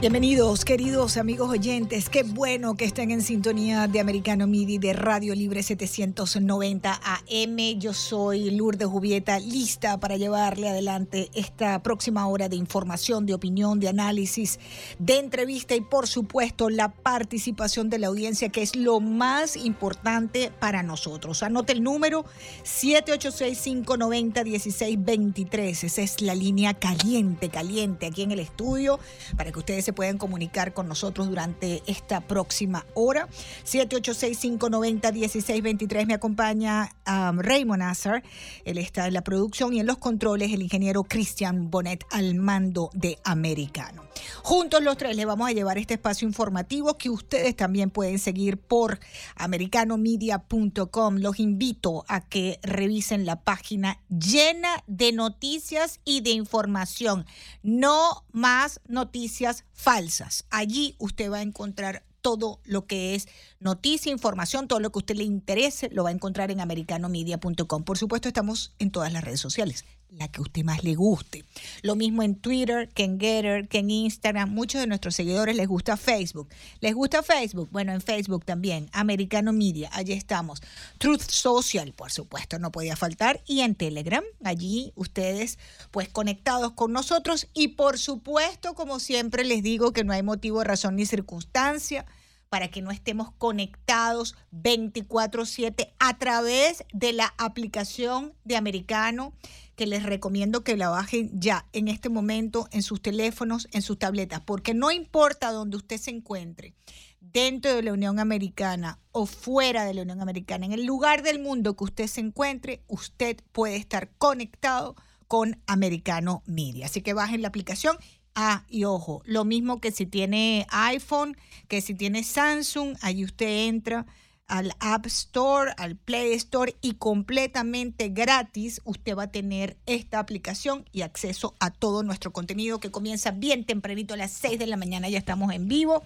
Bienvenidos, queridos amigos oyentes. Qué bueno que estén en sintonía de Americano Midi de Radio Libre 790 AM. Yo soy Lourdes Jubieta, lista para llevarle adelante esta próxima hora de información, de opinión, de análisis, de entrevista y, por supuesto, la participación de la audiencia, que es lo más importante para nosotros. Anote el número 786-590-1623. Esa es la línea caliente, caliente aquí en el estudio para que ustedes se pueden comunicar con nosotros durante esta próxima hora. 786-590-1623 me acompaña um, Raymond Azar. Él está en la producción y en los controles el ingeniero Christian Bonet al mando de Americano. Juntos los tres le vamos a llevar este espacio informativo que ustedes también pueden seguir por americanomedia.com. Los invito a que revisen la página llena de noticias y de información. No más noticias falsas. Allí usted va a encontrar todo lo que es noticia, información, todo lo que usted le interese, lo va a encontrar en americanomedia.com. Por supuesto, estamos en todas las redes sociales la que a usted más le guste. Lo mismo en Twitter, que en Getter, que en Instagram. Muchos de nuestros seguidores les gusta Facebook. ¿Les gusta Facebook? Bueno, en Facebook también. Americano Media, allí estamos. Truth Social, por supuesto, no podía faltar. Y en Telegram, allí ustedes pues conectados con nosotros. Y por supuesto, como siempre les digo, que no hay motivo, razón ni circunstancia para que no estemos conectados 24/7 a través de la aplicación de Americano que les recomiendo que la bajen ya en este momento en sus teléfonos, en sus tabletas, porque no importa dónde usted se encuentre, dentro de la Unión Americana o fuera de la Unión Americana, en el lugar del mundo que usted se encuentre, usted puede estar conectado con Americano Media. Así que bajen la aplicación. Ah, y ojo, lo mismo que si tiene iPhone, que si tiene Samsung, ahí usted entra al App Store, al Play Store y completamente gratis usted va a tener esta aplicación y acceso a todo nuestro contenido que comienza bien tempranito a las 6 de la mañana. Ya estamos en vivo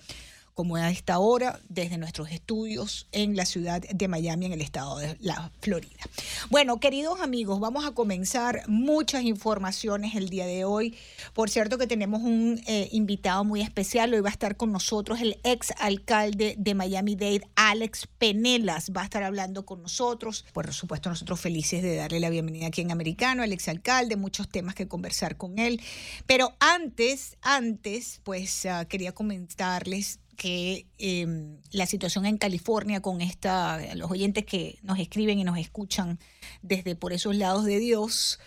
como a esta hora desde nuestros estudios en la ciudad de Miami, en el estado de la Florida. Bueno, queridos amigos, vamos a comenzar muchas informaciones el día de hoy. Por cierto que tenemos un eh, invitado muy especial, hoy va a estar con nosotros el ex alcalde de Miami-Dade, Alex Penelas, va a estar hablando con nosotros. Por supuesto, nosotros felices de darle la bienvenida aquí en Americano, al ex alcalde, muchos temas que conversar con él. Pero antes, antes, pues ah, quería comentarles que em, la situación en California con esta, los oyentes que nos escriben y nos escuchan desde por esos lados de Dios,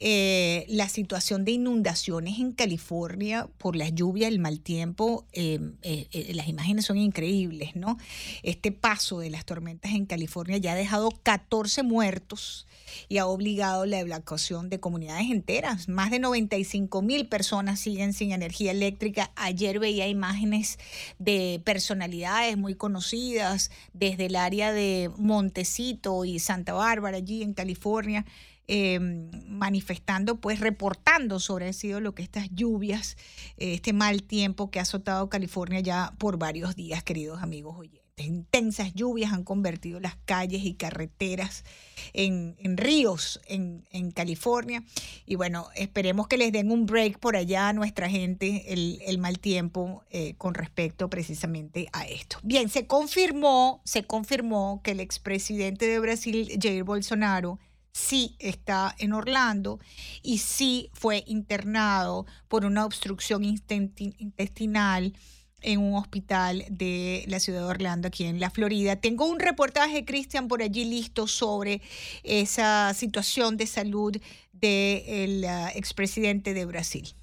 eh, la situación de inundaciones en California por las lluvias, el mal tiempo, em, eh, eh, las imágenes son increíbles, ¿no? Este paso de las tormentas en California ya ha dejado 14 muertos y ha obligado la evacuación de comunidades enteras. Más de 95 mil personas siguen sin energía eléctrica. Ayer veía imágenes de personalidades muy conocidas desde el área de Montecito y Santa Bárbara, allí en California. Em, manifestando, pues reportando sobre sido lo que estas lluvias, este mal tiempo que ha azotado California ya por varios días, queridos amigos oyentes intensas lluvias han convertido las calles y carreteras en, ríos en, California. Y bueno, esperemos que les den un break por allá a nuestra gente el, mal tiempo eh, con respecto precisamente a esto. Bien, se confirmó, se confirmó que el expresidente de Brasil, Jair Bolsonaro, sí está en Orlando y sí fue internado por una obstrucción intestinal en un hospital de la ciudad de Orlando, aquí en la Florida. Tengo un reportaje, Cristian, por allí listo sobre esa situación de salud del ah, expresidente de Brasil.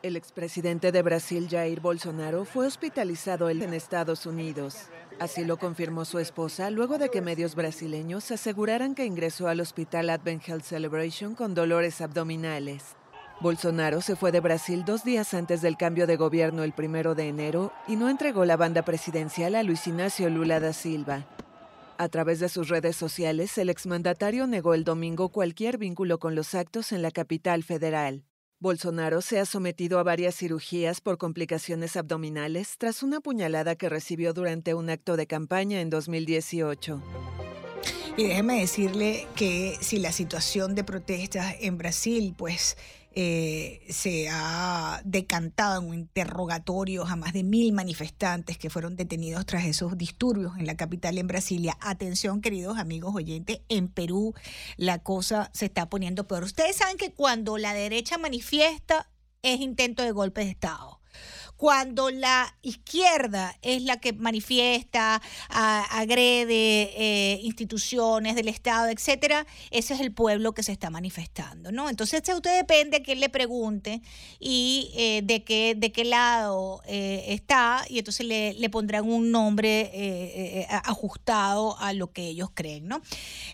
El expresidente de Brasil, Jair Bolsonaro, fue hospitalizado en Estados Unidos. Así lo confirmó su esposa luego de que medios brasileños aseguraran que ingresó al hospital Advent Health Celebration con dolores abdominales. Bolsonaro se fue de Brasil dos días antes del cambio de gobierno el primero de enero y no entregó la banda presidencial a Luis Ignacio Lula da Silva. A través de sus redes sociales, el exmandatario negó el domingo cualquier vínculo con los actos en la capital federal. Bolsonaro se ha sometido a varias cirugías por complicaciones abdominales tras una puñalada que recibió durante un acto de campaña en 2018. Y déjeme decirle que si la situación de protestas en Brasil, pues eh, se ha decantado en un interrogatorio a más de mil manifestantes que fueron detenidos tras esos disturbios en la capital, en Brasilia. Atención, queridos amigos oyentes, en Perú la cosa se está poniendo peor. Ustedes saben que cuando la derecha manifiesta es intento de golpe de Estado cuando la izquierda es la que manifiesta, agrede eh, instituciones del Estado, etcétera, ese es el pueblo que se está manifestando, ¿no? Entonces, usted depende a quién le pregunte y eh, de qué de qué lado eh, está y entonces le, le pondrán un nombre ajustado a lo que ellos creen, ¿no?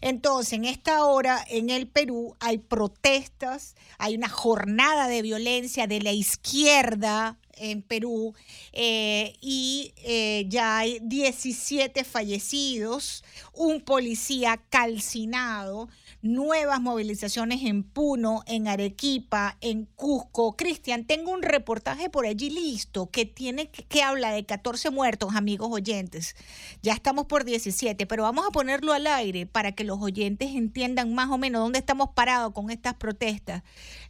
Entonces, en esta hora en el Perú hay protestas, hay una jornada de violencia de la izquierda en Perú eh, y eh, ya hay 17 fallecidos, un policía calcinado, nuevas movilizaciones en Puno, en Arequipa, en Cusco. Cristian, tengo un reportaje por allí listo que tiene que, habla de 14 muertos, amigos oyentes. Ya estamos por 17, pero vamos a ponerlo al aire para que los oyentes entiendan más o menos dónde estamos parados con estas protestas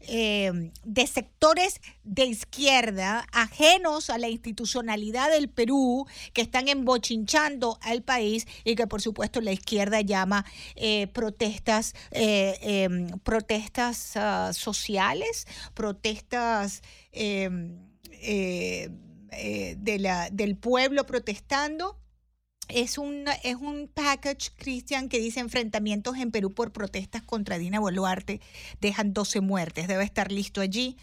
eh, de sectores de izquierda ajenos a la institucionalidad del Perú que están embochinchando al país y que por supuesto la izquierda llama eh, protestas eh, em, protestas ah, sociales, protestas em, eh, del pueblo protestando. Es un, es un package, Cristian, que dice enfrentamientos en Perú por protestas contra Dina Boluarte. Dejan 12 muertes. Debe estar listo allí.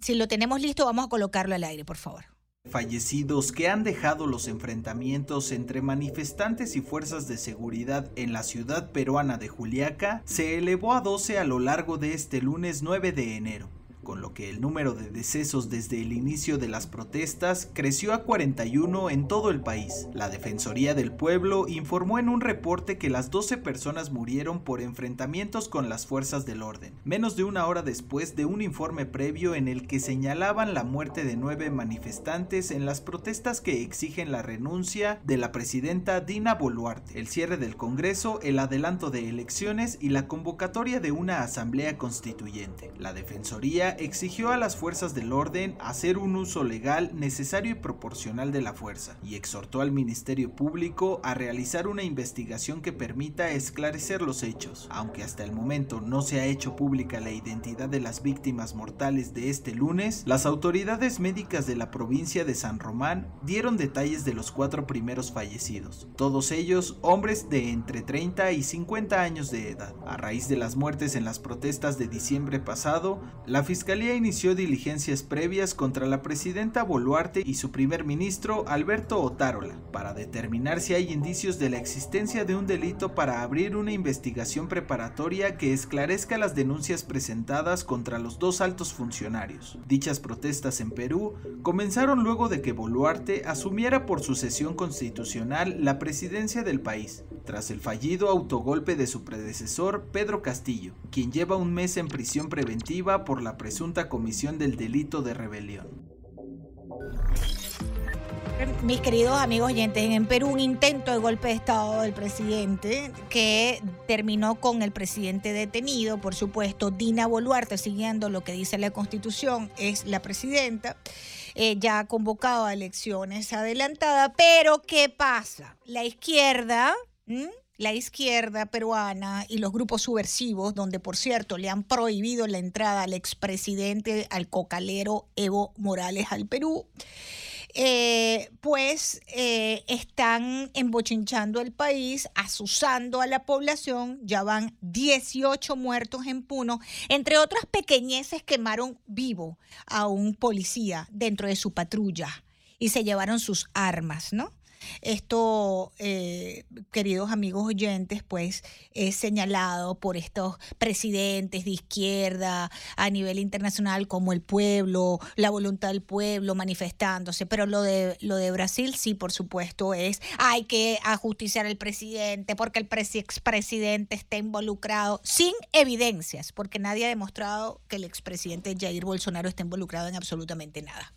Si lo tenemos listo, vamos a colocarlo al aire, por favor. Fallecidos que han dejado los enfrentamientos entre manifestantes y fuerzas de seguridad en la ciudad peruana de Juliaca se elevó a 12 a lo largo de este lunes 9 de enero con lo que el número de decesos desde el inicio de las protestas creció a 41 en todo el país. La Defensoría del Pueblo informó en un reporte que las 12 personas murieron por enfrentamientos con las fuerzas del orden, menos de una hora después de un informe previo en el que señalaban la muerte de nueve manifestantes en las protestas que exigen la renuncia de la presidenta Dina Boluarte, el cierre del Congreso, el adelanto de elecciones y la convocatoria de una asamblea constituyente. La Defensoría exigió a las fuerzas del orden hacer un uso legal necesario y proporcional de la fuerza, y exhortó al Ministerio Público a realizar una investigación que permita esclarecer los hechos. Aunque hasta el momento no se ha hecho pública la identidad de las víctimas mortales de este lunes, las autoridades médicas de la provincia de San Román dieron detalles de los cuatro primeros fallecidos, todos ellos hombres de entre 30 y 50 años de edad. A raíz de las muertes en las protestas de diciembre pasado, la Fiscalía Fiscalía inició diligencias previas contra la presidenta Boluarte y su primer ministro Alberto Otárola para determinar si hay indicios de la existencia de un delito para abrir una investigación preparatoria que esclarezca las denuncias presentadas contra los dos altos funcionarios. Dichas protestas en Perú comenzaron luego de que Boluarte asumiera por sucesión constitucional la presidencia del país, tras el fallido autogolpe de su predecesor Pedro Castillo, quien lleva un mes en prisión preventiva por la presunta comisión del delito de rebelión. Mis queridos amigos oyentes, en Perú un intento de golpe de Estado del presidente que terminó con el presidente detenido, por supuesto, Dina Boluarte, siguiendo lo que dice la Constitución, es la presidenta. Eh, ya ha convocado a elecciones adelantadas, pero ¿qué pasa? La izquierda la izquierda peruana y los grupos subversivos, donde por cierto le han prohibido la entrada al expresidente, al cocalero Evo Morales al Perú, eh, pues eh, están embochinchando el país, asusando a la población, ya van 18 muertos en Puno, entre otras pequeñeces quemaron vivo a un policía dentro de su patrulla y se llevaron sus armas, ¿no? Esto, eh, queridos amigos oyentes, pues es señalado por estos presidentes de izquierda a nivel internacional como el pueblo, la voluntad del pueblo manifestándose. Pero lo de, lo de Brasil sí, por supuesto, es hay que ajusticiar al presidente porque el expresidente está involucrado sin evidencias, porque nadie ha demostrado que el expresidente Jair Bolsonaro está involucrado en absolutamente nada.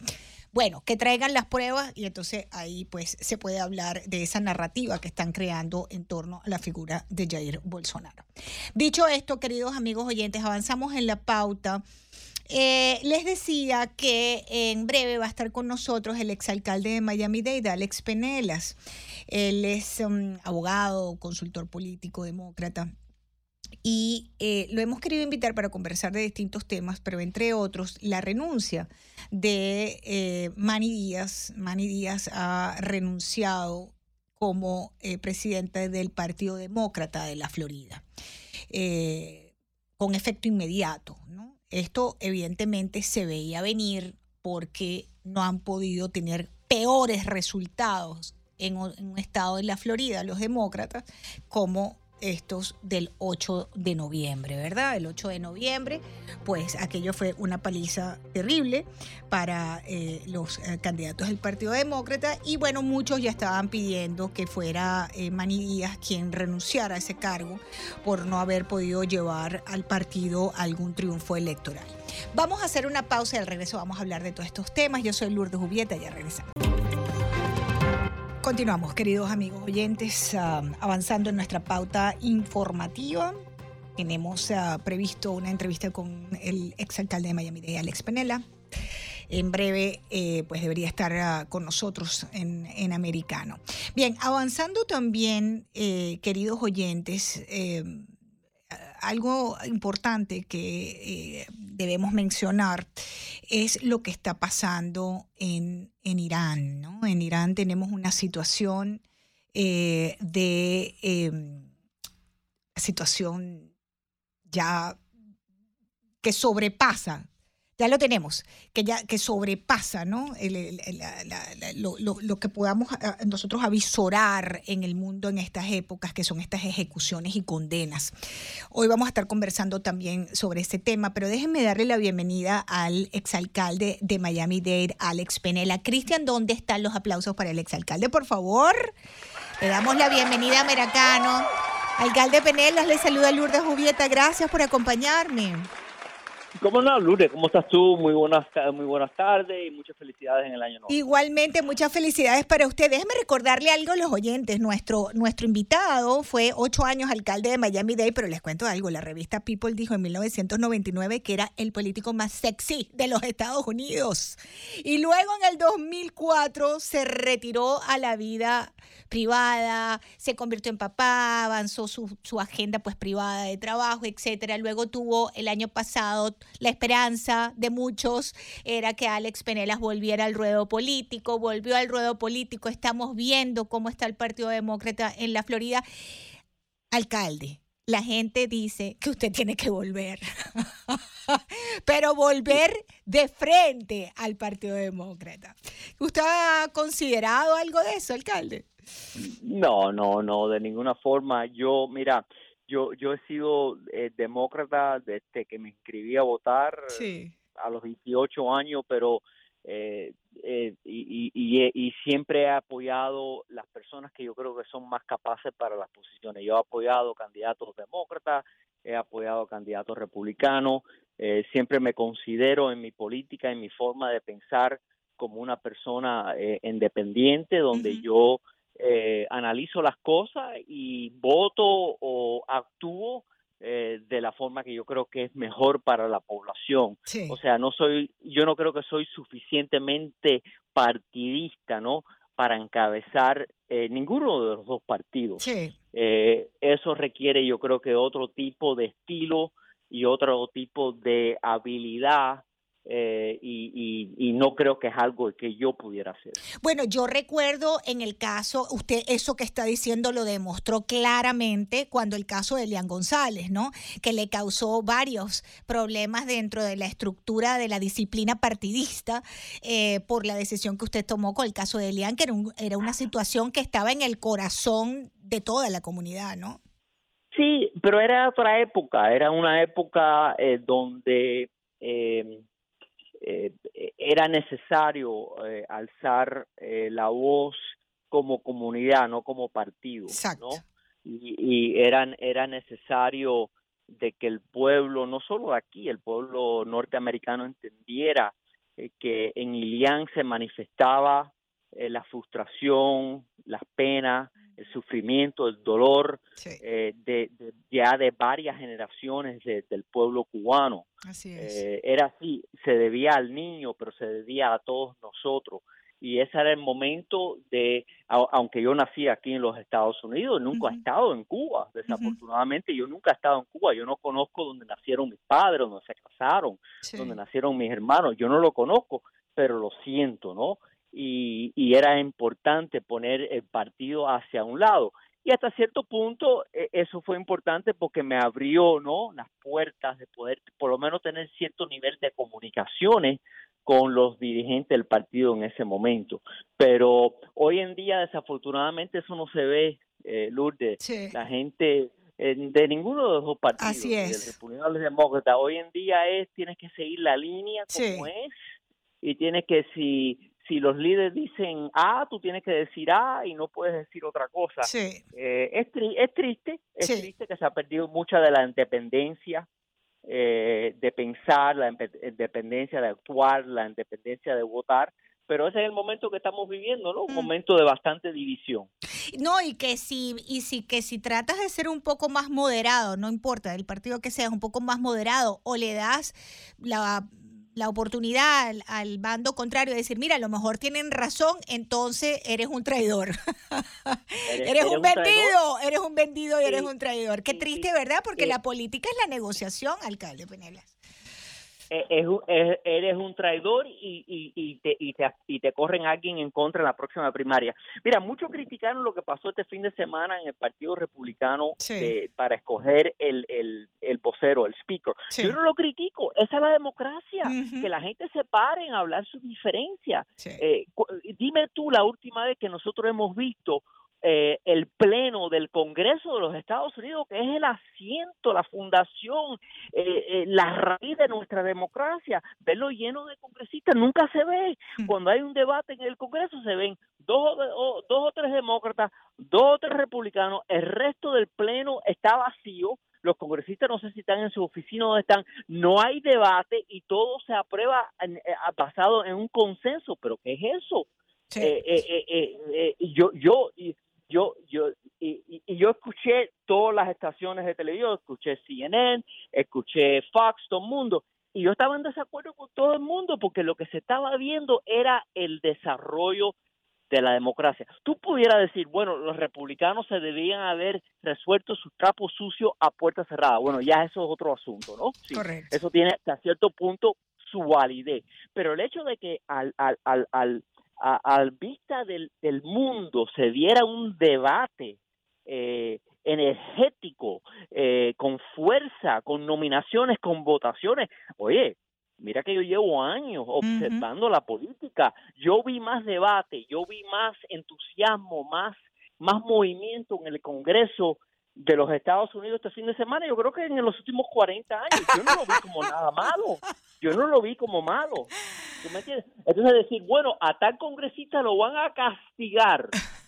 Bueno, que traigan las pruebas y entonces ahí pues se puede hablar de esa narrativa que están creando en torno a la figura de Jair Bolsonaro. Dicho esto, queridos amigos oyentes, avanzamos en la pauta. Eh, les decía que en breve va a estar con nosotros el exalcalde de Miami-Dade, Alex Penelas. Él es um, abogado, consultor político, demócrata. Y eh, lo hemos querido invitar para conversar de distintos temas, pero entre otros, la renuncia de eh, Manny Díaz. Manny Díaz ha renunciado como presidente del Partido Demócrata de la Florida, con efecto inmediato. Esto evidentemente se veía venir porque no han podido tener peores resultados en un estado de la Florida, los demócratas, como estos del 8 de noviembre, ¿verdad? El 8 de noviembre, pues aquello fue una paliza terrible para eh, los eh, candidatos del Partido Demócrata y bueno, muchos ya estaban pidiendo que fuera eh, Manny Díaz quien renunciara a ese cargo por no haber podido llevar al partido algún triunfo electoral. Vamos a hacer una pausa y al regreso vamos a hablar de todos estos temas. Yo soy Lourdes Jubieta, ya regresamos. Continuamos, queridos amigos oyentes, ah, avanzando en nuestra pauta informativa. Tenemos ah, previsto una entrevista con el exalcalde de Miami, Alex Penela. En breve, eh, pues debería estar ah, con nosotros en, Americano. Bien, avanzando también, eh, queridos oyentes, eh, algo importante que debemos mencionar es lo que está pasando en, Irán. ¿no? En Irán tenemos una situación eh, de em, situación ya que sobrepasa ya lo tenemos, que ya que sobrepasa ¿no? lo, que podamos ah, nosotros avisorar en el mundo en estas épocas, que son estas ejecuciones y condenas. Hoy vamos a estar conversando también sobre este tema, pero déjenme darle la bienvenida al exalcalde de Miami-Dade, Alex Penela. Cristian, ¿dónde están los aplausos para el exalcalde? Por favor, le damos la bienvenida a Meracano. Alcalde Penelas, le saluda Lourdes Jubieta. Gracias por acompañarme. ¿Cómo no, Lourdes? ¿Cómo estás tú? Muy buenas, muy buenas tardes y muchas felicidades en el año nuevo. Igualmente, muchas felicidades para usted. Déjeme recordarle algo a los oyentes. Nuestro, nuestro invitado fue ocho años alcalde de Miami-Dade, pero les cuento algo. La revista People dijo en 1999 que era el político más sexy de los Estados Unidos. Y luego en el 2004 se retiró a la vida privada, se convirtió en papá, avanzó su, su agenda pues privada de trabajo, etcétera. Luego tuvo el año pasado la esperanza de muchos era que Alex Penelas volviera al ruedo político, volvió al ruedo político, estamos viendo cómo está el Partido Demócrata en la Florida. Alcalde, la gente dice que usted tiene que volver, pero volver de frente al Partido Demócrata. ¿Usted ha considerado algo de eso, alcalde? No, no, no, de ninguna forma. Yo, mira, yo, yo he sido eh, demócrata desde que me inscribí a votar a los 28 años, pero eh, eh, y, y, y, siempre he apoyado las personas que yo creo que son más capaces para las posiciones. Yo he apoyado candidatos demócratas, he apoyado candidatos republicanos, siempre me considero en mi política, en mi forma de pensar como una persona independiente, donde yo eh, analizo las cosas y voto o actúo eh, de la forma que yo creo que es mejor para la población. O sea, no soy, yo no creo que soy suficientemente partidista, ¿no? Para encabezar eh, ninguno de los dos partidos. eso requiere, yo creo que otro tipo de estilo y otro tipo de habilidad eh, y, no creo que es algo que yo pudiera hacer. Bueno, yo recuerdo en el caso, usted eso que está diciendo lo demostró claramente cuando el caso de Elian González, ¿no? Que le causó varios problemas dentro de la estructura de la disciplina partidista eh, por la decisión que usted tomó con el caso de Elian, que era, una situación que estaba en el corazón de toda la comunidad, ¿no? Sí, pero era otra época, era una época eh, donde eh, era necesario eh, alzar eh, la voz como comunidad, no como partido, ¿no? Y, y eran, era necesario de que el pueblo, no solo aquí, el pueblo norteamericano entendiera que en Ilián se manifestaba la frustración, las penas, el sufrimiento, el dolor eh, de, ya de varias generaciones del pueblo cubano. Eh, era así, se debía al niño, pero se debía a todos nosotros. Y ese era el momento de, aunque yo nací aquí en los Estados Unidos, nunca he estado en Cuba, desafortunadamente yo nunca he estado en Cuba, yo no conozco donde nacieron mis padres, donde se casaron, donde nacieron mis hermanos, yo no lo conozco, pero lo siento, ¿no? Y, era importante poner el partido hacia un lado. Y hasta cierto punto e, eso fue importante porque me abrió ¿no? las puertas de poder por lo menos tener cierto nivel de comunicaciones con los dirigentes del partido en ese momento. Pero hoy en día desafortunadamente eso no se ve, eh, Lourdes. La gente eh, de ninguno de los dos partidos, Así es. del republicano y demócrata, hoy en día es, tienes que seguir la línea como es y tienes que si si los líderes dicen A, tú tienes que decir A y no puedes decir otra cosa. Eh, es, es triste, es triste que se ha perdido mucha de la independencia eh, de pensar, la independencia de actuar, la independencia de votar, pero ese es el momento que estamos viviendo, ¿no? Un mm. momento de bastante división. No, y que si y si que si tratas de ser un poco más moderado, no importa el partido que seas, un poco más moderado o le das la la oportunidad al, bando contrario de decir, mira, a lo mejor tienen razón, entonces eres un traidor. eres, un, vendido, eres un vendido y eres un traidor. Qué triste, ¿verdad? Porque la política es la negociación, alcalde Penelas. Eh, eres un traidor y, y, te, y, te, y te corren alguien en contra en la próxima primaria. Mira, muchos criticaron lo que pasó este fin de semana en el Partido Republicano para escoger el, el, el vocero, el speaker. Yo no lo critico, esa es la democracia, que la gente se pare en hablar sus diferencias. Eh, dime tú la última vez que nosotros hemos visto eh, el pleno del Congreso de los Estados Unidos, que es el asiento, la fundación, eh, eh, la raíz de nuestra democracia, verlo lleno de congresistas nunca se ve. Mm. Cuando hay un debate en el Congreso se ven dos o, dos o tres demócratas, dos o tres republicanos, el resto del pleno está vacío, los congresistas no sé si están en su oficina o están, no hay debate y todo se aprueba basado en un consenso, pero ¿qué es eso? yo, yo, yo, yo, y, y, yo escuché todas las estaciones de televisión, escuché CNN, escuché Fox, todo el mundo, y yo estaba en desacuerdo con todo el mundo porque lo que se estaba viendo era el desarrollo de la democracia. Tú pudieras decir, bueno, los republicanos se debían haber resuelto sus trapos sucios a puerta cerrada. Bueno, ya eso es otro asunto, ¿no? Correcto. Eso tiene hasta cierto punto su validez. Pero el hecho de que al, al, al, al a, vista del, del, mundo se diera un debate eh, energético, eh, con fuerza, con nominaciones, con votaciones. Oye, mira que yo llevo años observando la política. Yo vi más debate, yo vi más entusiasmo, más, más movimiento en el Congreso de los Estados Unidos este fin de semana, yo creo que en los últimos 40 años, yo no lo vi como nada malo, yo no lo vi como malo. Entonces decir, bueno, a tal congresista lo van a castigar.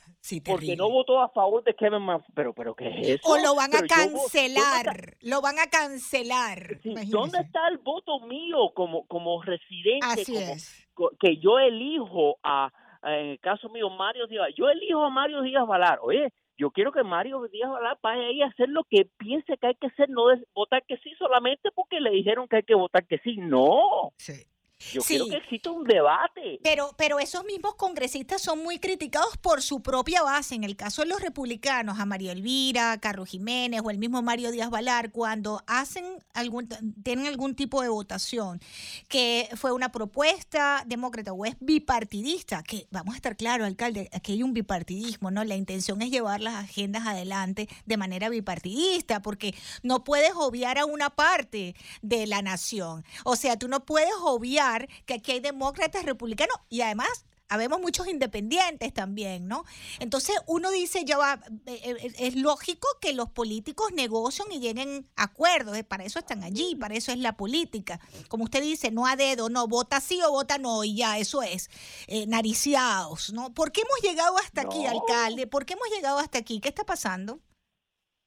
porque no votó a favor de Kevin McCarthy. Pero, pero, ¿qué es eso? O lo van a cancelar. Lo van a cancelar. ¿Dónde está el voto mío como, como residente? Así es. Que yo elijo a, en el caso mío, Mario Díaz. Yo elijo a Mario Díaz Valar. Oye, yo quiero que Mario Díaz vaya ahí a hacer lo que piense que hay que hacer, no votar que sí solamente porque le dijeron que hay que votar que sí. No. Sí. Yo quiero que exista un debate. Pero, pero esos mismos congresistas son muy criticados por su propia base. En el caso de los republicanos, a María Elvira, Carlos Jiménez o el mismo Mario Díaz Valar, cuando hacen algún, tienen algún tipo de votación que fue una propuesta demócrata o es bipartidista, que vamos a estar claros, alcalde, aquí hay un bipartidismo, ¿no? La intención es llevar las agendas adelante de manera bipartidista, porque no puedes obviar a una parte de la nación. O sea, tú no puedes obviar que aquí hay demócratas, republicanos y además habemos muchos independientes también, ¿no? Entonces uno dice, ya va, eh, eh, es lógico que los políticos negocien y lleguen a acuerdos, eh, para eso están allí, para eso es la política. Como usted dice, no a dedo, no, vota sí o vota no, y ya, eso es, eh, nariciados, ¿no? ¿Por qué hemos llegado hasta aquí, alcalde? ¿Por qué hemos llegado hasta aquí? ¿Qué está pasando?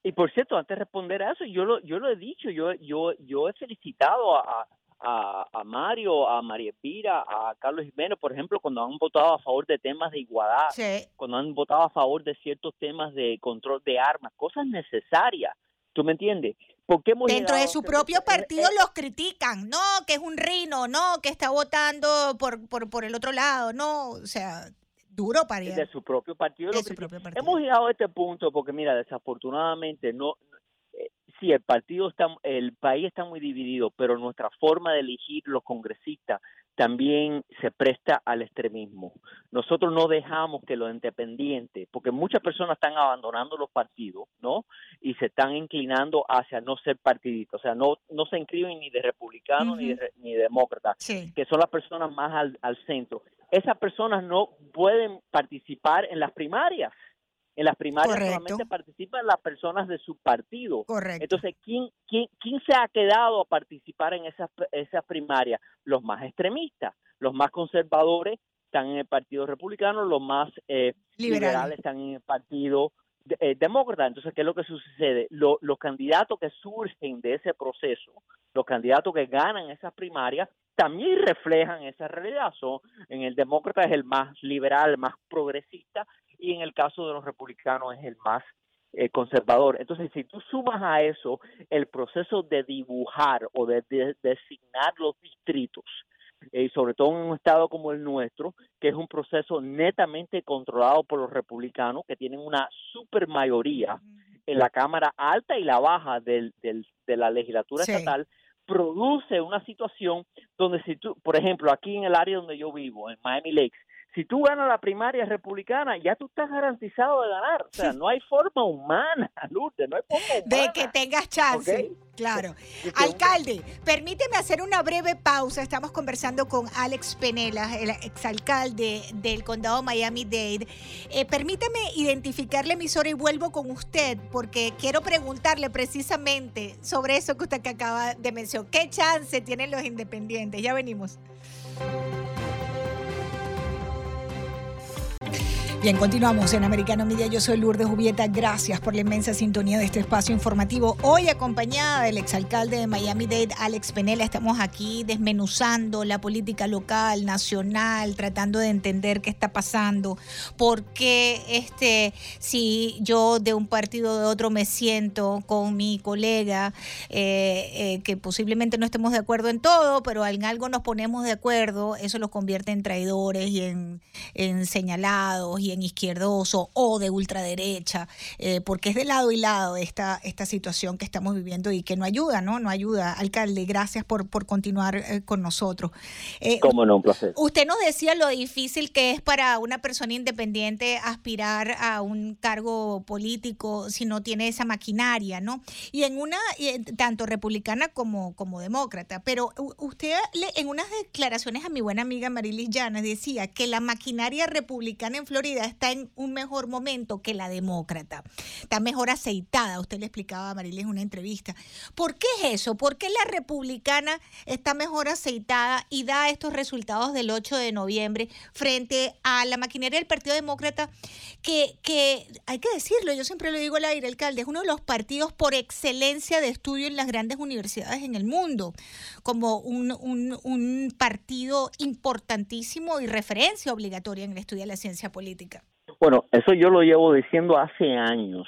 Y por cierto, antes de responder a eso, yo lo, yo lo he dicho, yo, yo, yo he felicitado a a, Mario, a María Espira, a Carlos Jiménez, por ejemplo, cuando han votado a favor de temas de igualdad, cuando han votado a favor de ciertos temas de control de armas, cosas necesarias. ¿Tú me entiendes? Dentro de su propio partido los critican, no, que es un rino, no, que está votando por, por, por el otro lado, no, o sea, duro para De su propio partido. Hemos llegado a este punto porque, mira, desafortunadamente no, sí, el partido está, el país está muy dividido, pero nuestra forma de elegir los congresistas también se presta al extremismo. Nosotros no dejamos que los independientes, porque muchas personas están abandonando los partidos, ¿no? Y se están inclinando hacia no ser partidistas, o sea, no, no se inscriben ni de republicanos ni de, ni demócratas, que son las personas más al, al centro. Esas personas no pueden participar en las primarias en las primarias solamente participan las personas de su partido. Correcto. Entonces, ¿quién, quién, quién se ha quedado a participar en esas, esas primarias? Los más extremistas, los más conservadores están en el Partido Republicano, los más eh, liberales están en el Partido eh, Demócrata. Entonces, ¿qué es lo que sucede? los candidatos que surgen de ese proceso, los candidatos que ganan esas primarias, también reflejan esa realidad. Son, en el demócrata es el más liberal, más progresista, y en el caso de los republicanos es el más eh, conservador. Entonces, si tú sumas a eso el proceso de dibujar o de, designar los distritos, y eh, sobre todo en un estado como el nuestro, que es un proceso netamente controlado por los republicanos, que tienen una super mayoría en la Cámara Alta y la Baja del, del, de la legislatura estatal, produce una situación donde si tú, por ejemplo, aquí en el área donde yo vivo, en Miami Lakes, si tú ganas la primaria republicana, ya tú estás garantizado de ganar. O sea, no hay forma humana, Lourdes, no hay forma humana. De que tengas chance. Claro. Alcalde, permíteme hacer una breve pausa. Estamos conversando con Alex Penela, el exalcalde del condado Miami-Dade. Eh, permítame identificar la emisora y vuelvo con usted, porque quiero preguntarle precisamente sobre eso que usted acaba de mencionar. ¿Qué chance tienen los independientes? Ya venimos. Bien, continuamos en Americano Media. Yo soy Lourdes Jubieta. Gracias por la inmensa sintonía de este espacio informativo. Hoy acompañada del exalcalde de Miami-Dade, Alex Penela, estamos aquí desmenuzando la política local, nacional, tratando de entender qué está pasando, por qué este, si yo de un partido o de otro me siento con mi colega, eh, eh, que posiblemente no estemos de acuerdo en todo, pero en algo nos ponemos de acuerdo, eso los convierte en traidores y en, en señalados y en izquierdoso o de ultraderecha, eh, porque es de lado y lado esta, esta situación que estamos viviendo y que no ayuda, ¿no? No ayuda. Alcalde, gracias por, por continuar eh, con nosotros. Eh, Cómo no, un placer. Usted nos decía lo difícil que es para una persona independiente aspirar a un cargo político si no tiene esa maquinaria, ¿no? Y en una, tanto republicana como, como demócrata, pero usted en unas declaraciones a mi buena amiga Marilis Llanes decía que la maquinaria republicana en Florida está en un mejor momento que la demócrata. Está mejor aceitada, usted le explicaba a Marilis en una entrevista. ¿Por qué es eso? ¿Por qué la republicana está mejor aceitada y da estos resultados del 8 de noviembre frente a la maquinaria del Partido Demócrata que, que hay que decirlo, yo siempre lo digo al aire, alcalde, es uno de los partidos por excelencia de estudio en las grandes universidades en el mundo, como un, un, un partido importantísimo y referencia obligatoria en el estudio de la ciencia política. Bueno, eso yo lo llevo diciendo hace años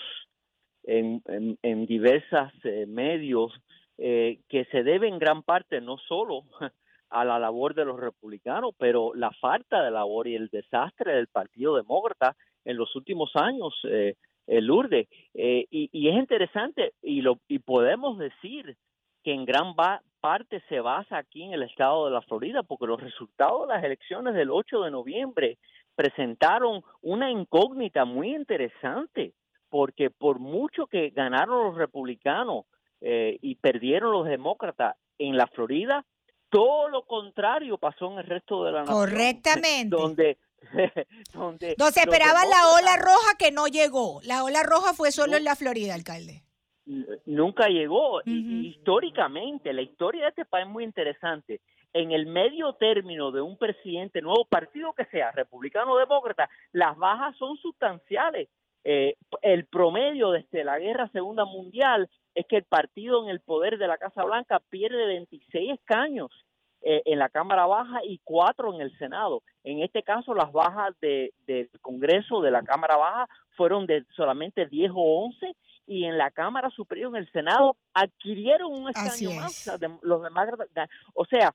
en, en, diversos eh, medios eh, que se debe en gran parte no solo a la labor de los republicanos, pero la falta de labor y el desastre del Partido Demócrata en los últimos años, eh, el URDE. Eh, y, y, es interesante y, lo, y podemos decir que en gran parte se basa aquí en el estado de la Florida, porque los resultados de las elecciones del 8 de noviembre presentaron una incógnita muy interesante, porque por mucho que ganaron los republicanos eh, y perdieron los demócratas en la Florida, todo lo contrario pasó en el resto de la nación. Correctamente. Donde donde no se esperaba la ola roja que no llegó. La ola roja fue solo en la Florida, alcalde. Nunca llegó. Históricamente, la historia de este país es muy interesante en el medio término de un presidente nuevo, partido que sea, republicano o demócrata, las bajas son sustanciales. Eh, el promedio desde la Guerra Segunda Mundial es que el partido en el poder de la Casa Blanca pierde 26 escaños eh, en la Cámara Baja y cuatro en el Senado. En este caso, las bajas de, del Congreso de la Cámara Baja fueron de solamente 10 o 11 y en la Cámara Superior, en el Senado, adquirieron un escaño más. los demás, o sea,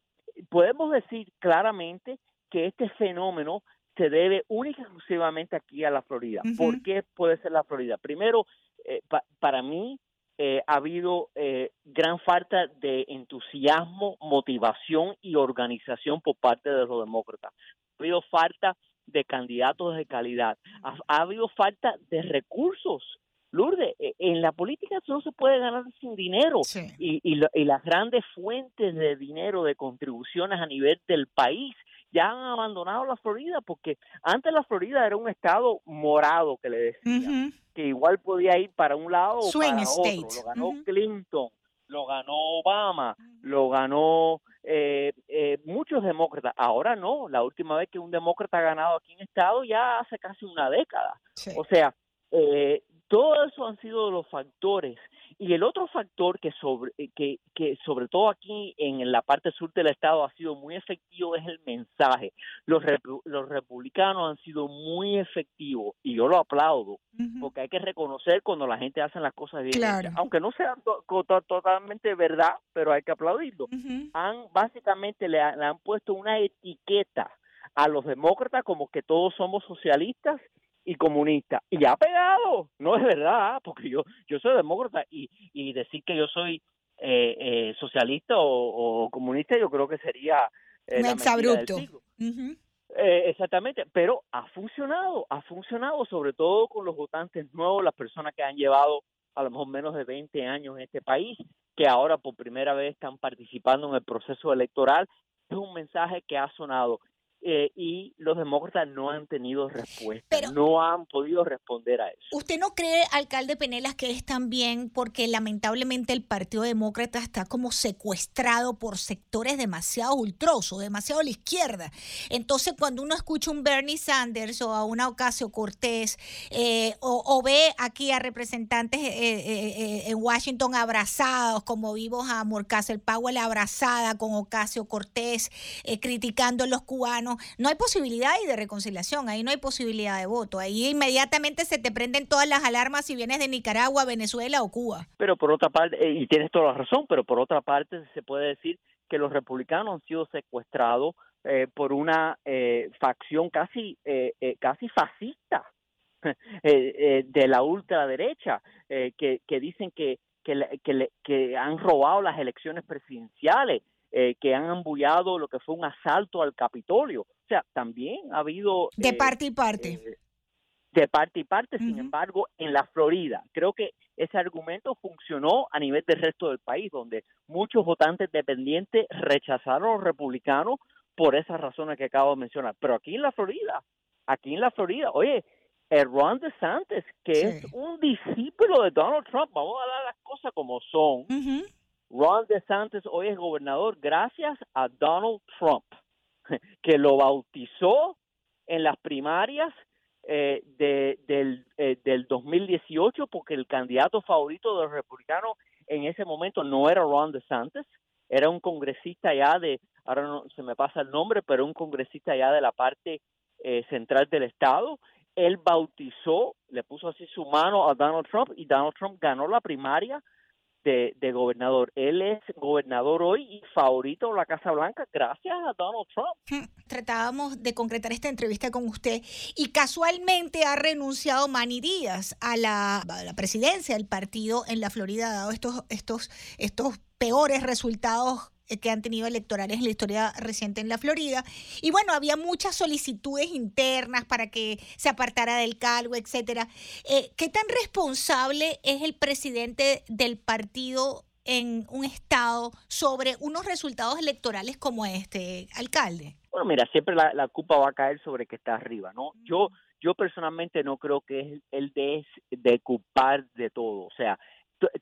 podemos decir claramente que este fenómeno se debe única y exclusivamente aquí a la Florida. ¿Por qué puede ser la Florida? Primero, eh, para mí eh, ha habido eh, gran falta de entusiasmo, motivación y organización por parte de los demócratas. Ha habido falta de candidatos de calidad. Ha, habido falta de recursos. Lourdes, e, en la política no se puede ganar sin dinero. Y, y las grandes fuentes de dinero, de contribuciones a nivel del país ya han abandonado la Florida porque antes la Florida era un estado morado que le decía que igual podía ir para un lado o para otro. Lo ganó Clinton, lo ganó Obama, lo ganó eh, eh, muchos demócratas. Ahora no, la última vez que un demócrata ha ganado aquí en estado ya hace casi una década. O sea, eh, todo eso han sido los factores y el otro factor que sobre, que, que sobre todo aquí en la parte sur del estado ha sido muy efectivo es el mensaje. Los, los republicanos han sido muy efectivos y yo lo aplaudo porque hay que reconocer cuando la gente hace las cosas bien. Aunque no sea totalmente verdad, pero hay que aplaudirlo. Han básicamente le, le han puesto una etiqueta a los demócratas como que todos somos socialistas y comunista. Y ha pegado, no es verdad, porque yo, yo soy demócrata y, y decir que yo soy eh, eh, socialista o, comunista yo creo que sería... Eh, Un exabrupto. Eh, exactamente, pero ha funcionado, ha funcionado sobre todo con los votantes nuevos, las personas que han llevado a lo mejor menos de 20 años en este país, que ahora por primera vez están participando en el proceso electoral. Es un mensaje que ha sonado eh, y los demócratas no han tenido respuesta, no han podido responder a eso. ¿Usted no cree, alcalde Penelas, que es también porque lamentablemente el Partido Demócrata está como secuestrado por sectores demasiado ultrosos, demasiado a la izquierda? Entonces, cuando uno escucha un Bernie Sanders o a una Ocasio Cortés eh, o, ve aquí a representantes eh, en Washington abrazados, como vimos a Morcastle Powell abrazada con Ocasio Cortés, criticando a los cubanos, no, hay posibilidad de reconciliación, ahí no hay posibilidad de voto, ahí inmediatamente se te prenden todas las alarmas si vienes de Nicaragua, Venezuela o Cuba. Pero por otra parte, eh, y tienes toda la razón, pero por otra parte se puede decir que los republicanos han sido secuestrados eh, por una eh, facción casi, casi fascista de la ultraderecha, que, dicen que, que han robado las elecciones presidenciales eh, que han ambullado lo que fue un asalto al Capitolio. O sea, también ha habido... De eh, parte y parte. Eh, de parte y parte, sin embargo, en la Florida. Creo que ese argumento funcionó a nivel del resto del país, donde muchos votantes dependientes rechazaron a los republicanos por esas razones que acabo de mencionar. Pero aquí en la Florida, aquí en la Florida, oye, el Ron DeSantis, que es un discípulo de Donald Trump, vamos a dar las cosas como son, Ron DeSantis hoy es gobernador gracias a Donald Trump, que lo bautizó en las primarias eh, de, del, eh, del 2018 porque el candidato favorito de los republicanos en ese momento no era Ron DeSantis, era un congresista ya de, ahora no se me pasa el nombre, pero un congresista ya de la parte eh, central del estado. Él bautizó, le puso así su mano a Donald Trump y Donald Trump ganó la primaria de, gobernador. Él es gobernador hoy y favorito de la Casa Blanca gracias a Donald Trump. Tratábamos de concretar esta entrevista con usted y casualmente ha renunciado Manny Díaz a la, a la presidencia del partido en la Florida, dado estos, estos, estos peores resultados que han tenido electorales en la historia reciente en la Florida. Y bueno, había muchas solicitudes internas para que se apartara del cargo, etcétera. Eh, ¿Qué tan responsable es el presidente del partido en un estado sobre unos resultados electorales como este, alcalde? Bueno, mira, siempre la, la culpa va a caer sobre que está arriba, ¿no? Yo yo personalmente no creo que es el de, de culpar de todo. O sea,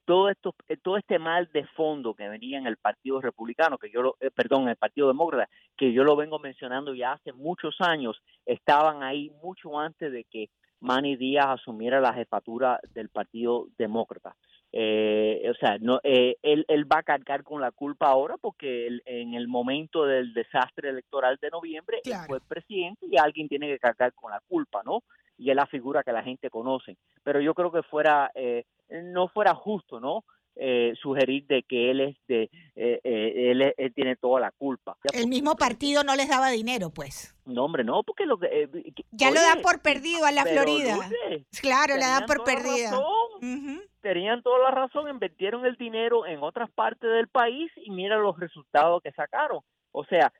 todo esto eh, todo este mal de fondo que venía en el Partido Republicano que yo lo, eh, perdón en el Partido Demócrata que yo lo vengo mencionando ya hace muchos años estaban ahí mucho antes de que Manny Díaz asumiera la jefatura del Partido Demócrata. Eh, o sea, no, eh, él, él, va a cargar con la culpa ahora porque en el momento del desastre electoral de noviembre fue presidente y alguien tiene que cargar con la culpa, ¿no? Y es la figura que la gente conoce. Pero yo creo que fuera, eh, no fuera justo, ¿no? Eh, sugerir de que él es de eh, eh, él, tiene toda la culpa. El mismo partido no les daba dinero, pues. No, hombre, no, porque lo que ya lo dan por perdido a la Florida. claro, le dan por perdida. Tenían toda la razón, invirtieron el dinero en otras partes del país y mira los resultados que sacaron. O sea,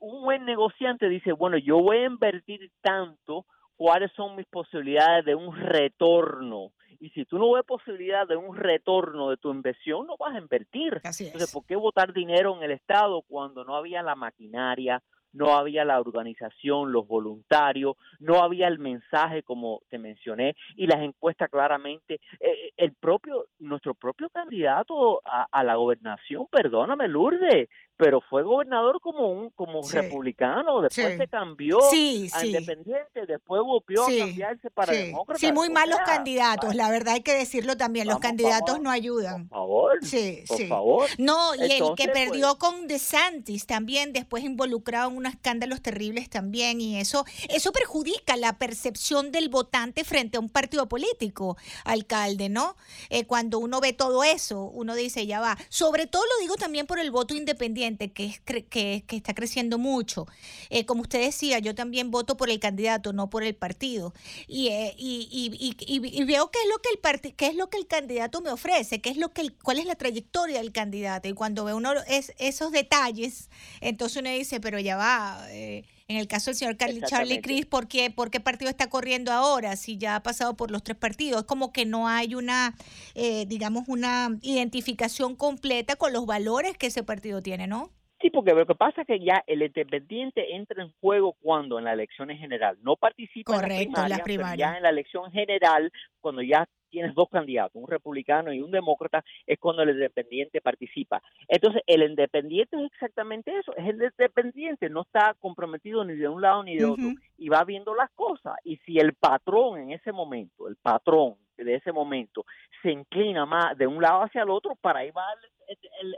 un buen negociante dice, bueno, yo voy a invertir tanto, ¿cuáles son mis posibilidades de un retorno? Y si tú no ves posibilidad de un retorno de tu inversión, no vas a invertir. Entonces, ¿por qué votar dinero en el Estado cuando no había la maquinaria, no había la organización, los voluntarios, no había el mensaje como te mencioné y las encuestas claramente, eh, el propio, nuestro propio candidato a, a, la gobernación, perdóname Lourdes, pero fue gobernador como un como republicano, después se cambió a independiente, después volvió a cambiarse para demócrata. Sí, muy malos candidatos, la verdad hay que decirlo también, los candidatos no ayudan. Por favor, sí, por favor. No, y el que perdió pues con DeSantis también, después involucrado en unos escándalos terribles también, y eso, eso perjudica la percepción del votante frente a un partido político, alcalde, ¿no? Eh, cuando uno ve todo eso, uno dice, ya va. Sobre todo lo digo también por el voto independiente que, es, que, que está creciendo mucho. Eh, como usted decía, yo también voto por el candidato, no por el partido. Y, eh, y, y, y, veo qué es lo que el qué es lo que el candidato me ofrece, qué es lo que cuál es la trayectoria del candidato. Y cuando ve uno es, esos detalles, entonces uno dice, pero ya va. Eh, en el caso del señor Charlie Cris, ¿por qué, ¿por qué partido está corriendo ahora si ya ha pasado por los tres partidos? Es como que no hay una, eh, digamos, una identificación completa con los valores que ese partido tiene, ¿no? Sí, porque lo que pasa es que ya el independiente entra en juego cuando en la elección general no participa en la primaria, ya en la elección general, cuando ya tienes dos candidatos, un republicano y un demócrata, es cuando el independiente participa. Entonces, el independiente es exactamente eso, es el independiente, no está comprometido ni de un lado ni de otro y va viendo las cosas. Y si el patrón en ese momento, el patrón de ese momento, se inclina más de un lado hacia el otro, para ahí va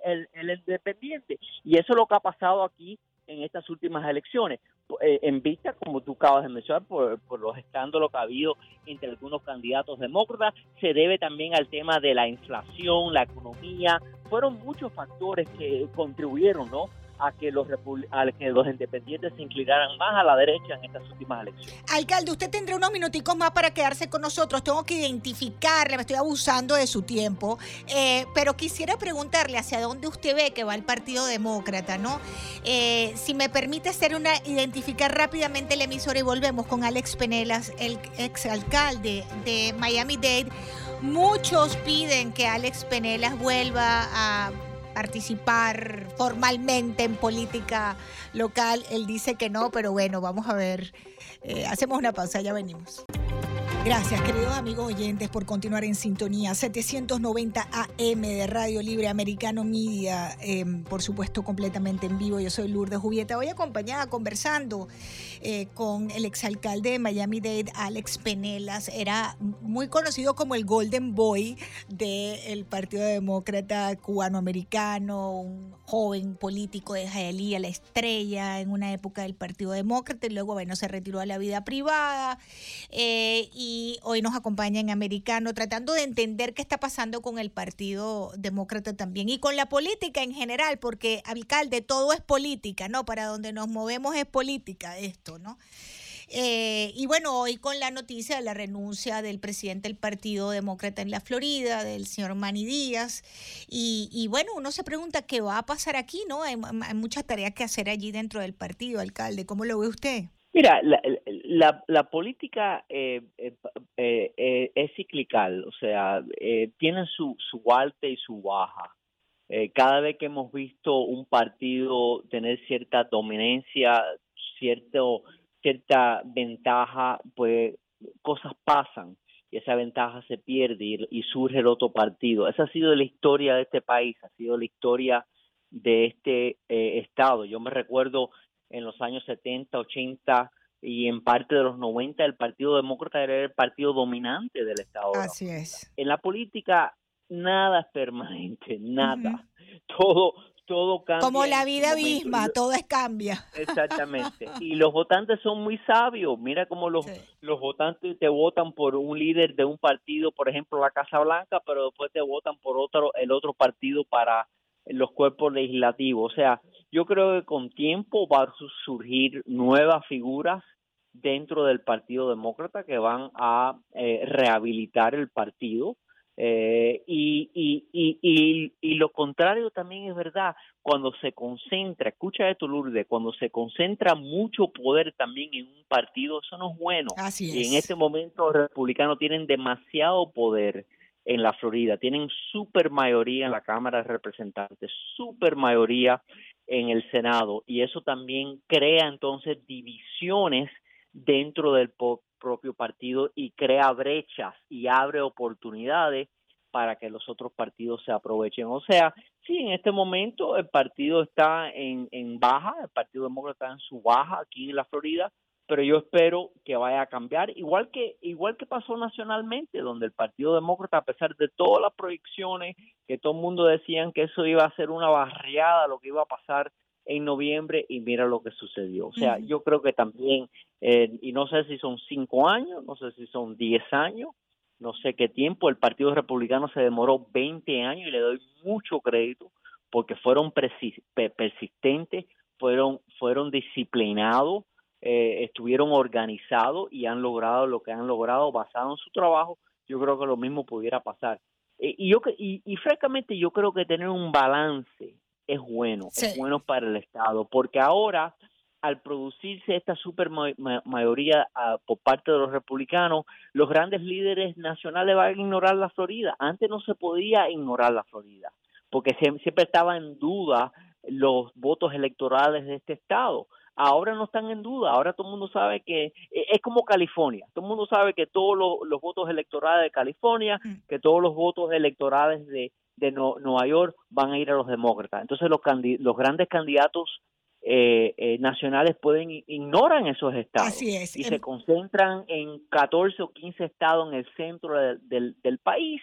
el, el, independiente. Y eso es lo que ha pasado aquí en estas últimas elecciones, eh, en vista, como tú acabas de mencionar, por, por, los escándalos que ha habido entre algunos candidatos demócratas, se debe también al tema de la inflación, la economía, fueron muchos factores que contribuyeron, ¿no? A que los a los independientes se inclinaran más a la derecha en estas últimas elecciones. Alcalde, usted tendrá unos minuticos más para quedarse con nosotros. Tengo que identificarle, me estoy abusando de su tiempo, eh, pero quisiera preguntarle hacia dónde usted ve que va el Partido Demócrata, ¿no? Eh, si me permite hacer una, identificar rápidamente el emisor y volvemos con Alex Penelas, el exalcalde de Miami-Dade. Muchos piden que Alex Penelas vuelva a participar formalmente en política local. Él dice que no, pero bueno, vamos a ver. Eh, hacemos una pausa, ya venimos. Gracias, queridos amigos oyentes, por continuar en sintonía. 790 AM de Radio Libre Americano Media, em, por supuesto, completamente en vivo. Yo soy Lourdes Jubieta. Hoy acompañada, conversando eh, con el exalcalde de Miami-Dade, Alex Penelas. Era muy conocido como el Golden Boy del Partido Demócrata Cubano-Americano, un joven político de Hialeah, la estrella en una época del Partido Demócrata, y luego, bueno, se retiró a la vida privada. Eh, y hoy nos acompaña en Americano tratando de entender qué está pasando con el Partido Demócrata también y con la política en general, porque alcalde, todo es política, ¿no? Para donde nos movemos es política esto, ¿no? Eh, y bueno, hoy con la noticia de la renuncia del presidente del Partido Demócrata en la Florida, del señor Manny Díaz. Y, bueno, uno se pregunta qué va a pasar aquí, ¿no? Hay, hay muchas tareas que hacer allí dentro del partido, alcalde. ¿Cómo lo ve usted? Mira, la, la, política eh, eh, eh, es ciclical, o sea, tiene su, su alta y su baja. cada vez que hemos visto un partido tener cierta dominancia, cierto, cierta ventaja, pues cosas pasan y esa ventaja se pierde y, y surge el otro partido. Esa ha sido la historia de este país, ha sido la historia de este estado. Yo me recuerdo en los años 70, 80, y en parte de los 90 el Partido Demócrata era el partido dominante del Estado. Así es. En la política nada es permanente, nada. Todo todo cambia. Como la vida misma, todo es cambia. Exactamente. Y los votantes son muy sabios. Mira cómo los, los votantes te votan por un líder de un partido, por ejemplo, la Casa Blanca, pero después te votan por otro el otro partido para los cuerpos legislativos. O sea, yo creo que con tiempo va a surgir nuevas figuras dentro del Partido Demócrata que van a eh, rehabilitar el partido eh, y, y, y, y, lo contrario también es verdad, cuando se concentra, escucha esto Lourdes, cuando se concentra mucho poder también en un partido, eso no es bueno. Y en este momento los republicanos tienen demasiado poder en la Florida, tienen super mayoría en la Cámara de Representantes, super mayoría en el Senado, y eso también crea entonces divisiones dentro del propio partido y crea brechas y abre oportunidades para que los otros partidos se aprovechen. O sea, sí, en este momento el partido está en, en baja, el Partido Demócrata está en su baja aquí en la Florida, pero yo espero que vaya a cambiar, igual que igual que pasó nacionalmente, donde el Partido Demócrata, a pesar de todas las proyecciones que todo el mundo decían que eso iba a ser una barriada, lo que iba a pasar en noviembre y mira lo que sucedió. O sea, yo creo que también, eh, y no sé si son cinco años, no sé si son diez años, no sé qué tiempo, el Partido Republicano se demoró 20 años y le doy mucho crédito porque fueron persistentes, fueron, fueron disciplinados, eh, estuvieron organizados y han logrado lo que han logrado basado en su trabajo. Yo creo que lo mismo pudiera pasar. Eh, y, yo, y, y francamente yo creo que tener un balance es bueno, es bueno para el Estado, porque ahora al producirse esta super mayoría ah, por parte de los republicanos, los grandes líderes nacionales van a ignorar la Florida. Antes no se podía ignorar la Florida, porque siempre estaba en duda los votos electorales de este estado. Ahora no están en duda, ahora todo el mundo sabe que e, es como California, todo el mundo sabe que todos los, votos electorales de California, mm. que todos los votos electorales de, de Nueva York van a ir a los demócratas. Entonces los, los grandes candidatos eh, eh, nacionales pueden ignoran esos estados y se em concentran en 14 o 15 estados en el centro del, del país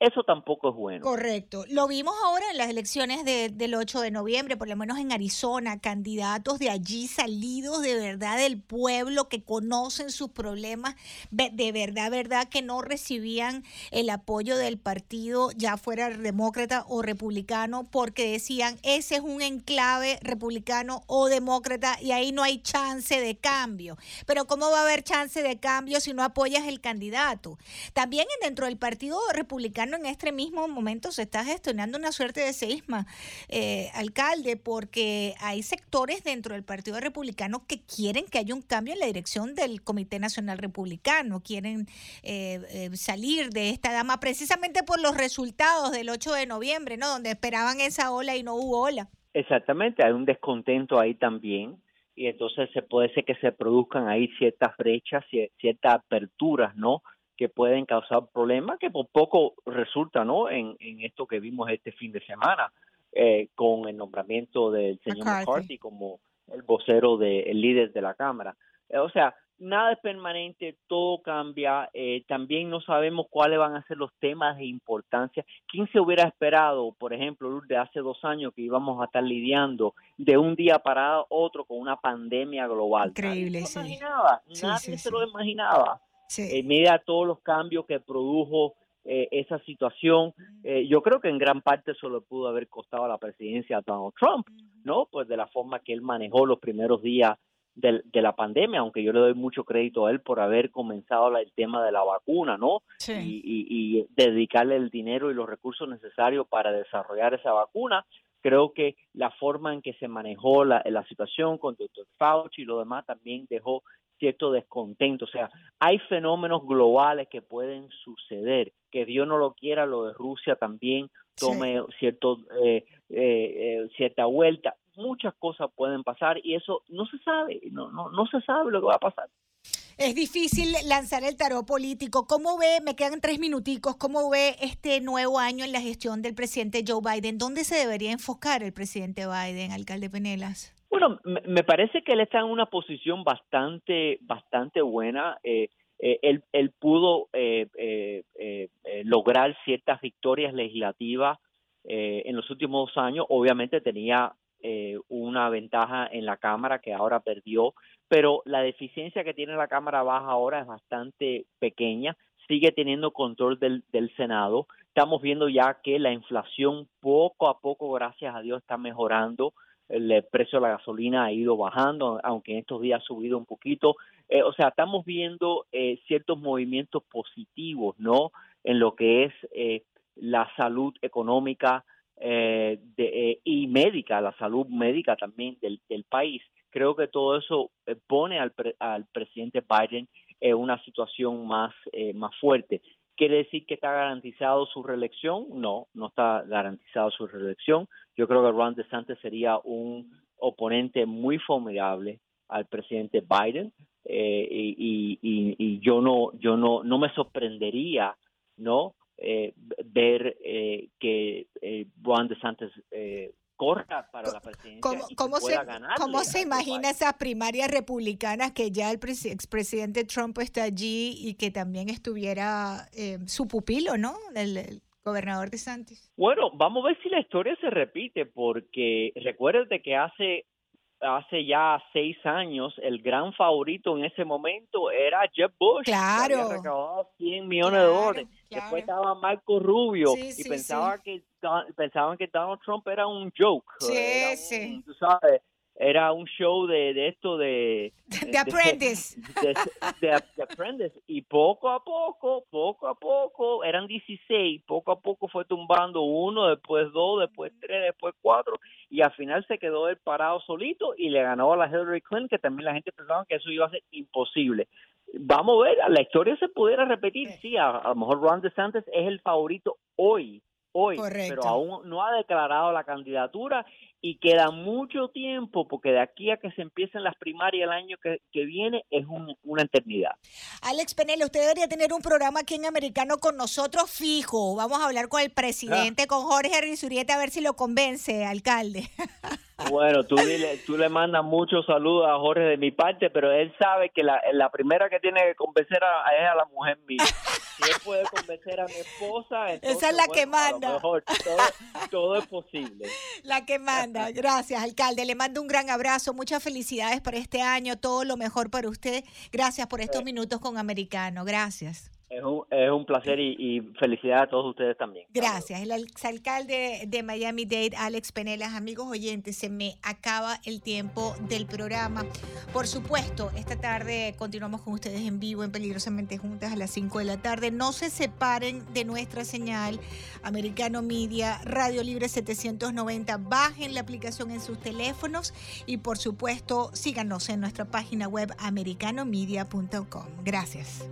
eso tampoco es bueno. Correcto. Lo vimos ahora en las elecciones del 8 de noviembre, por lo menos en Arizona, candidatos de allí salidos de verdad del pueblo que conocen sus problemas, de verdad, verdad que no recibían el apoyo del partido, ya fuera demócrata o republicano, porque decían, ese es un enclave republicano o demócrata y ahí no hay chance de cambio. Pero ¿cómo va a haber chance de cambio si no apoyas el candidato? También dentro del partido republicano, en este mismo momento se está gestionando una suerte de seisma, eh, alcalde, porque hay sectores dentro del Partido Republicano que quieren que haya un cambio en la dirección del Comité Nacional Republicano, quieren eh, eh, salir de esta dama precisamente por los resultados del 8 de noviembre, ¿no? Donde esperaban esa ola y no hubo ola. Exactamente, hay un descontento ahí también y entonces se puede ser que se produzcan ahí ciertas brechas, ciertas aperturas, ¿no? Que pueden causar problemas que por poco resulta ¿no? en, en esto que vimos este fin de semana eh, con el nombramiento del señor McCarthy, como el vocero del líder de la Cámara. Eh, o sea, nada es permanente, todo cambia, eh, también no sabemos cuáles van a ser los temas de importancia. ¿Quién se hubiera esperado, por ejemplo, de hace dos años que íbamos a estar lidiando de un día para otro con una pandemia global? Increíble, nadie se lo imaginaba, nadie se lo imaginaba. En medio de todos los cambios que produjo eh, esa situación. Eh, yo creo que en gran parte eso le pudo haber costado a la presidencia a Donald Trump, ¿no? Pues de la forma que él manejó los primeros días de, la pandemia, aunque yo le doy mucho crédito a él por haber comenzado el tema de la vacuna, ¿no? Y, dedicarle el dinero y los recursos necesarios para desarrollar esa vacuna. Creo que la forma en que se manejó la, la situación con Dr. Fauci y lo demás también dejó cierto descontento. O sea, hay fenómenos globales que pueden suceder. Que Dios no lo quiera, lo de Rusia también tome cierto, eh, eh, cierta vuelta. Muchas cosas pueden pasar y eso no se sabe, no, no, no se sabe lo que va a pasar. Es difícil lanzar el tarot político. ¿Cómo ve, me quedan tres minuticos, cómo ve este nuevo año en la gestión del presidente Joe Biden? ¿Dónde se debería enfocar el presidente Biden, alcalde Penelas? Bueno, me, parece que él está en una posición bastante, bastante buena. Eh, eh, él, pudo eh, lograr ciertas victorias legislativas en los últimos años. Obviamente tenía una ventaja en la Cámara que ahora perdió, pero la deficiencia que tiene la Cámara Baja ahora es bastante pequeña. Sigue teniendo control del Senado. Estamos viendo ya que la inflación poco a poco, gracias a Dios, está mejorando el precio de la gasolina ha ido bajando, aunque en estos días ha subido un poquito. Eh, o sea, estamos viendo eh, ciertos movimientos positivos, ¿no? En lo que es eh, la salud económica y médica, la salud médica también del, país. Creo que todo eso pone al, al presidente Biden en una situación más, más fuerte. ¿Quiere decir que está garantizado su reelección? No, no está garantizado su reelección. Yo creo que Ron DeSantis sería un oponente muy formidable al presidente Biden eh, y, yo no yo no no me sorprendería no eh, ver eh, que Ron DeSantis corra para la presidencia ¿Cómo, y cómo se, ¿Cómo se imagina esas primarias republicanas que ya el expresidente Trump está allí y que también estuviera eh, su pupilo, ¿no? El, gobernador de Santos. Bueno, vamos a ver si la historia se repite, porque recuérdate que hace hace ya seis años, el gran favorito en ese momento era Jeb Bush. Claro. Que había recaudado 100 millones de dólares. Después estaba Marco Rubio y pensaba que pensaban que Donald Trump era un joke. Sí, sí. Tú sabes, era un show de, de esto de... De Apprentice. De, Apprentice. Y poco a poco, poco a poco, eran 16, poco a poco fue tumbando uno, después dos, después tres, después cuatro, y al final se quedó él parado solito y le ganó a la Hillary Clinton, que también la gente pensaba que eso iba a ser imposible. Vamos a ver, la historia se pudiera repetir, sí, a, a lo mejor Ron DeSantis es el favorito hoy, hoy, pero aún no ha declarado la candidatura y queda mucho tiempo porque de aquí a que se empiecen las primarias el año que, viene es una eternidad. Alex Penel, usted debería tener un programa aquí en Americano con nosotros fijo. Vamos a hablar con el presidente, ah. con Jorge Rizurieta, a ver si lo convence, alcalde. Bueno, tú, tú le mandas muchos saludos a Jorge de mi parte, pero él sabe que la, la primera que tiene que convencer a, es a la mujer mía. Si él puede convencer a mi esposa, esa es la que manda. todo, todo es posible. La que manda. Gracias, alcalde. Le mando un gran abrazo. Muchas felicidades para este año. Todo lo mejor para usted. Gracias por estos eh. minutos con Americano. Gracias. Es un, es un placer y, y felicidades a todos ustedes también. Gracias. El exalcalde de Miami-Dade, Alex Penelas, amigos oyentes, se me acaba el tiempo del programa. Por supuesto, esta tarde continuamos con ustedes en vivo, en Peligrosamente Juntas, a las 5 de la tarde. No se separen de nuestra señal, Americano Media, Radio Libre 790. Bajen la aplicación en sus teléfonos y, por supuesto, síganos en nuestra página web americanomedia.com. Gracias.